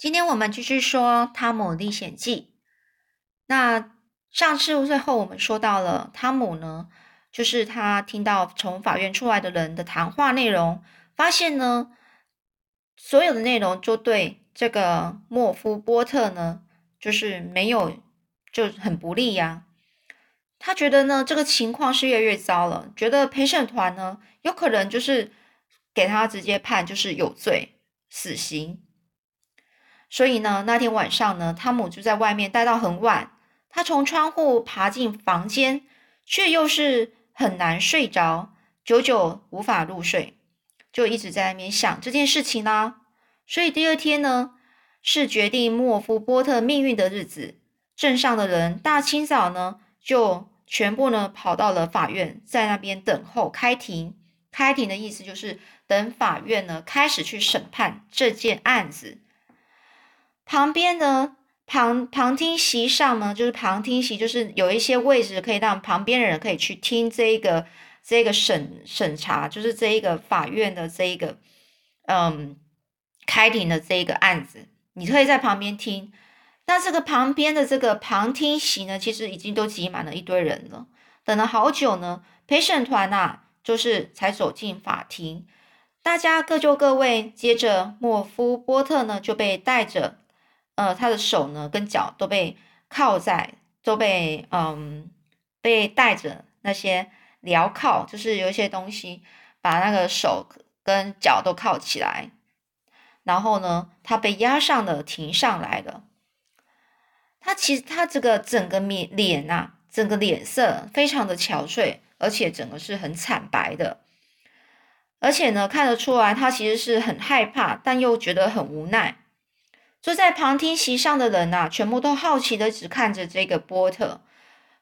今天我们继续说《汤姆历险记》。那上次最后我们说到了汤姆呢，就是他听到从法院出来的人的谈话内容，发现呢，所有的内容就对这个莫夫波特呢，就是没有就很不利呀。他觉得呢，这个情况是越来越糟了，觉得陪审团呢，有可能就是给他直接判就是有罪死刑。所以呢，那天晚上呢，汤姆就在外面待到很晚。他从窗户爬进房间，却又是很难睡着，久久无法入睡，就一直在那边想这件事情啦。所以第二天呢，是决定莫夫波特命运的日子。镇上的人大清早呢，就全部呢跑到了法院，在那边等候开庭。开庭的意思就是等法院呢开始去审判这件案子。旁边呢，旁旁听席上呢，就是旁听席，就是有一些位置可以让旁边的人可以去听这一个这个审审查，就是这一个法院的这一个嗯开庭的这一个案子，你可以在旁边听。那这个旁边的这个旁听席呢，其实已经都挤满了一堆人了，等了好久呢，陪审团呐，就是才走进法庭，大家各就各位。接着莫夫波特呢就被带着。呃，他的手呢跟脚都被靠在，都被嗯被带着那些镣铐，就是有一些东西把那个手跟脚都铐起来。然后呢，他被押上了，停上来了。他其实他这个整个面脸呐，整个脸色非常的憔悴，而且整个是很惨白的。而且呢，看得出来他其实是很害怕，但又觉得很无奈。坐在旁听席上的人呐，全部都好奇的只看着这个波特。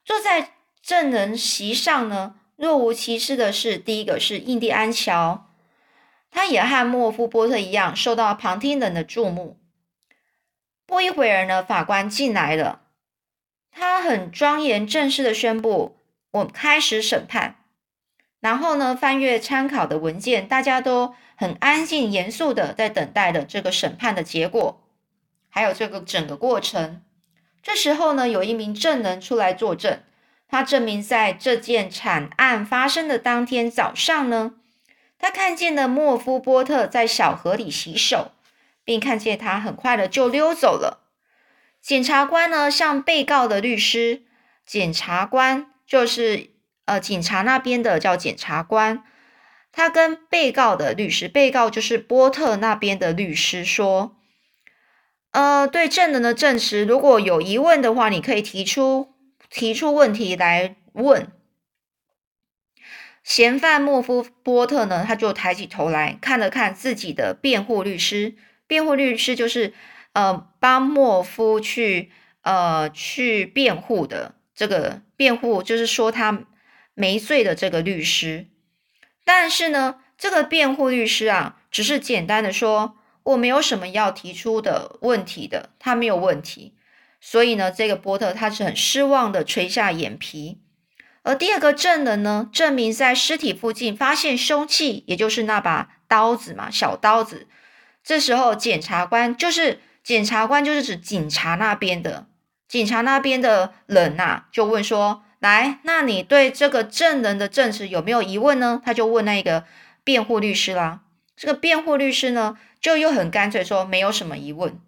坐在证人席上呢，若无其事的是，第一个是印第安乔，他也和莫夫波特一样受到旁听人的注目。不一会儿呢，法官进来了，他很庄严正式的宣布：“我开始审判。”然后呢，翻阅参考的文件，大家都很安静严肃的在等待的这个审判的结果。还有这个整个过程，这时候呢，有一名证人出来作证，他证明在这件惨案发生的当天早上呢，他看见了莫夫波特在小河里洗手，并看见他很快的就溜走了。检察官呢向被告的律师，检察官就是呃警察那边的叫检察官，他跟被告的律师，被告就是波特那边的律师说。呃，对证人的证词，如果有疑问的话，你可以提出提出问题来问。嫌犯莫夫波特呢，他就抬起头来看了看自己的辩护律师。辩护律师就是呃帮莫夫去呃去辩护的这个辩护，就是说他没罪的这个律师。但是呢，这个辩护律师啊，只是简单的说。我没有什么要提出的问题的，他没有问题，所以呢，这个波特他是很失望的，垂下眼皮。而第二个证人呢，证明在尸体附近发现凶器，也就是那把刀子嘛，小刀子。这时候检察官就是检察官，就是指警察那边的警察那边的人呐，就问说：“来，那你对这个证人的证词有没有疑问呢？”他就问那个辩护律师啦。这个辩护律师呢？就又很干脆说没有什么疑问。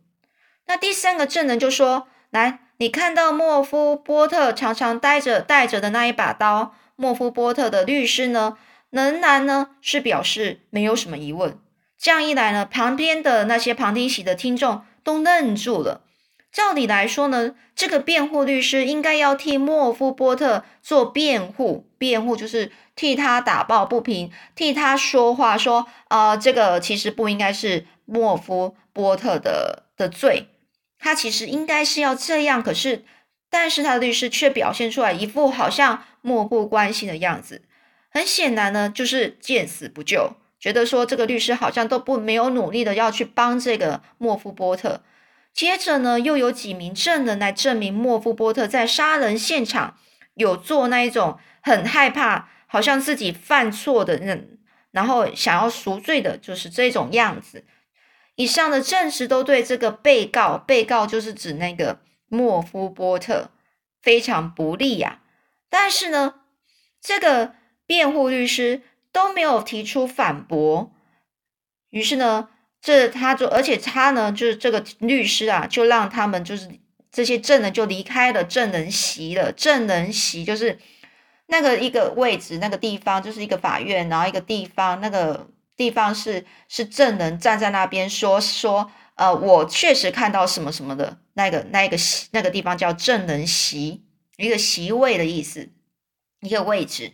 那第三个证人就说：“来，你看到莫夫波特常常带着带着的那一把刀。”莫夫波特的律师呢，仍然呢是表示没有什么疑问。这样一来呢，旁边的那些旁听席的听众都愣住了。照理来说呢，这个辩护律师应该要替莫夫波特做辩护，辩护就是替他打抱不平，替他说话，说啊，这个其实不应该是莫夫波特的的罪，他其实应该是要这样。可是，但是他的律师却表现出来一副好像漠不关心的样子，很显然呢，就是见死不救，觉得说这个律师好像都不没有努力的要去帮这个莫夫波特。接着呢，又有几名证人来证明莫夫波特在杀人现场有做那一种很害怕，好像自己犯错的人，然后想要赎罪的，就是这种样子。以上的证实都对这个被告，被告就是指那个莫夫波特非常不利呀。但是呢，这个辩护律师都没有提出反驳，于是呢，这他就而且他呢，就是这个律师啊，就让他们就是这些证人就离开了证人席了。证人席就是那个一个位置，那个地方就是一个法院，然后一个地方那个。地方是是证人站在那边说说，呃，我确实看到什么什么的那个那个那个地方叫证人席，一个席位的意思，一个位置。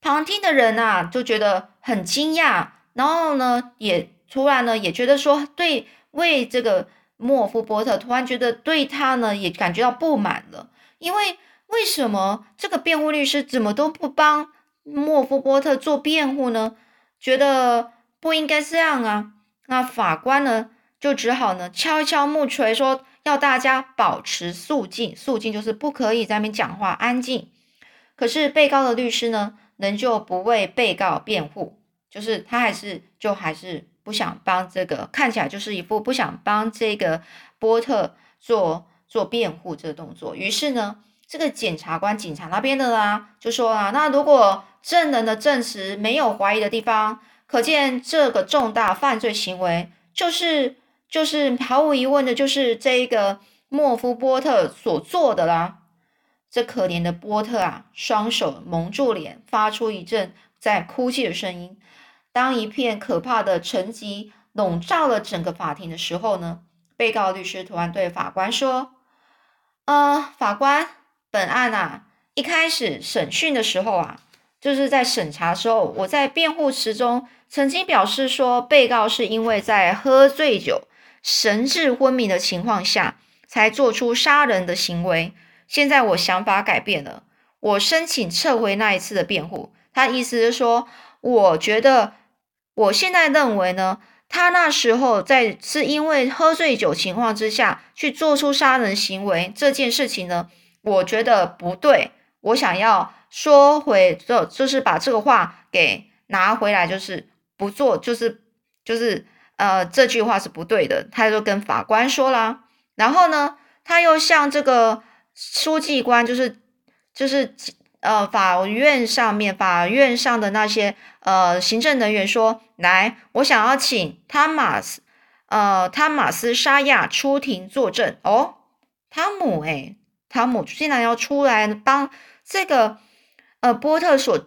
旁听的人啊就觉得很惊讶，然后呢也突然呢也觉得说对为这个莫夫波特突然觉得对他呢也感觉到不满了，因为为什么这个辩护律师怎么都不帮莫夫波特做辩护呢？觉得不应该这样啊，那法官呢就只好呢敲一敲木锤，说要大家保持肃静，肃静就是不可以在那边讲话，安静。可是被告的律师呢，仍旧不为被告辩护，就是他还是就还是不想帮这个，看起来就是一副不想帮这个波特做做辩护这个动作。于是呢，这个检察官、警察那边的啦，就说啊，那如果。证人的证词没有怀疑的地方，可见这个重大犯罪行为就是就是毫无疑问的，就是这个莫夫波特所做的啦。这可怜的波特啊，双手蒙住脸，发出一阵在哭泣的声音。当一片可怕的沉寂笼罩了整个法庭的时候呢，被告律师突然对法官说：“呃，法官，本案啊，一开始审讯的时候啊。”就是在审查的时候，我在辩护词中曾经表示说，被告是因为在喝醉酒、神志昏迷的情况下才做出杀人的行为。现在我想法改变了，我申请撤回那一次的辩护。他意思是说，我觉得我现在认为呢，他那时候在是因为喝醉酒情况之下去做出杀人行为这件事情呢，我觉得不对，我想要。说回就就是把这个话给拿回来，就是不做，就是就是呃这句话是不对的，他就跟法官说了，然后呢，他又向这个书记官，就是就是呃法院上面法院上的那些呃行政人员说，来，我想要请汤马斯呃汤马斯沙亚出庭作证哦，汤姆诶，汤姆竟然要出来帮这个。呃，波特所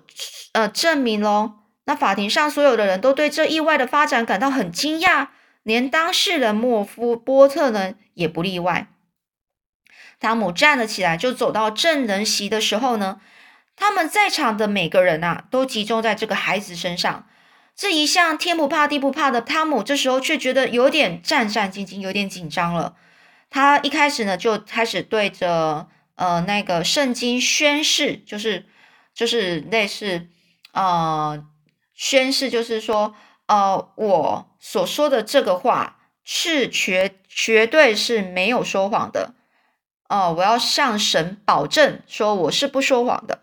呃证明喽，那法庭上所有的人都对这意外的发展感到很惊讶，连当事人莫夫波特呢也不例外。汤姆站了起来，就走到证人席的时候呢，他们在场的每个人啊，都集中在这个孩子身上。这一向天不怕地不怕的汤姆，这时候却觉得有点战战兢兢，有点紧张了。他一开始呢，就开始对着呃那个圣经宣誓，就是。就是类似，呃，宣誓，就是说，呃，我所说的这个话是绝绝对是没有说谎的，哦，我要向神保证说我是不说谎的，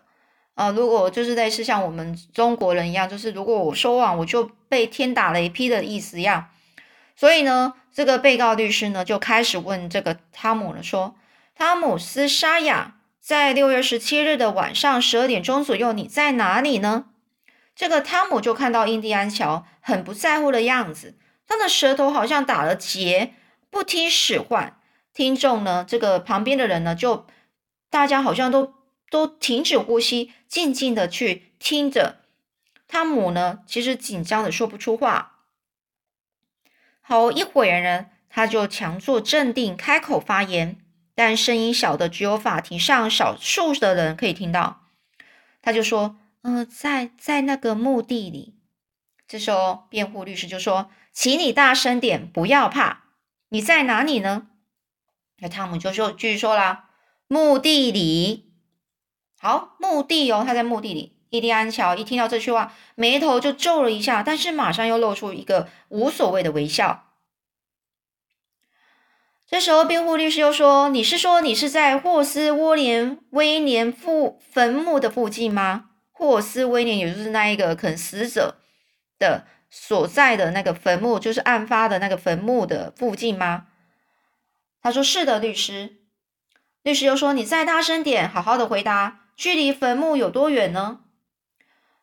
呃，如果就是类似像我们中国人一样，就是如果我说谎，我就被天打雷劈的意思一样，所以呢，这个被告律师呢就开始问这个汤姆了，说汤姆斯沙亚。在六月十七日的晚上十二点钟左右，你在哪里呢？这个汤姆就看到印第安乔很不在乎的样子，他的舌头好像打了结，不听使唤。听众呢，这个旁边的人呢，就大家好像都都停止呼吸，静静的去听着。汤姆呢，其实紧张的说不出话。好一会儿呢，他就强作镇定，开口发言。但声音小的只有法庭上少数的人可以听到。他就说：“嗯，在在那个墓地里。”这时候，辩护律师就说：“请你大声点，不要怕。你在哪里呢？”那汤姆就说继续说啦：“墓地里。”好，墓地哦，他在墓地里。伊利安乔一听到这句话，眉头就皱了一下，但是马上又露出一个无所谓的微笑。这时候，辩护律师又说：“你是说你是在霍斯威廉威廉父坟墓的附近吗？霍斯威廉也就是那一个可能死者的所在的那个坟墓，就是案发的那个坟墓的附近吗？他说是的，律师。律师又说：“你再大声点，好好的回答，距离坟墓有多远呢？”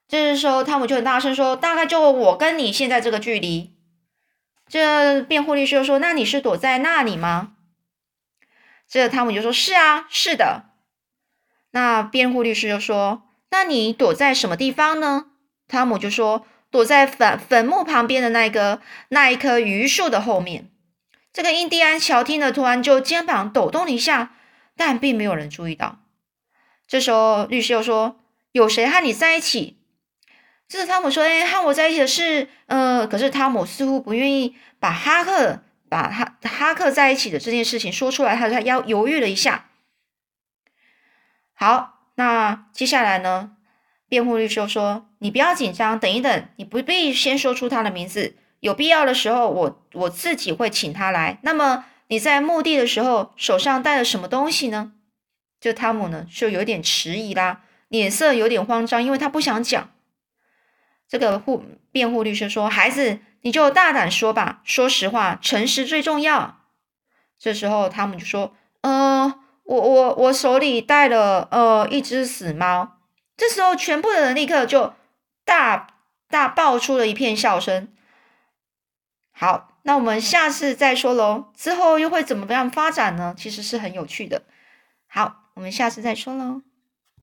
这时候汤姆就很大声说：“大概就我跟你现在这个距离。”这辩护律师又说：“那你是躲在那里吗？”这汤姆就说：“是啊，是的。”那辩护律师就说：“那你躲在什么地方呢？”汤姆就说：“躲在坟坟墓旁边的那个那一棵榆树的后面。”这个印第安乔听了，突然就肩膀抖动了一下，但并没有人注意到。这时候律师又说：“有谁和你在一起？”这是汤姆说：“哎，和我在一起的是……呃，可是汤姆似乎不愿意把哈克把哈哈克在一起的这件事情说出来，他他要犹豫了一下。好，那接下来呢？辩护律师又说：‘你不要紧张，等一等，你不必先说出他的名字。有必要的时候，我我自己会请他来。那么你在墓地的时候手上带了什么东西呢？’就汤姆呢，就有点迟疑啦，脸色有点慌张，因为他不想讲。”这个护辩护律师说：“孩子，你就大胆说吧，说实话，诚实最重要。”这时候汤姆就说：“呃，我我我手里带了呃一只死猫。”这时候全部的人立刻就大大爆出了一片笑声。好，那我们下次再说喽。之后又会怎么样发展呢？其实是很有趣的。好，我们下次再说喽。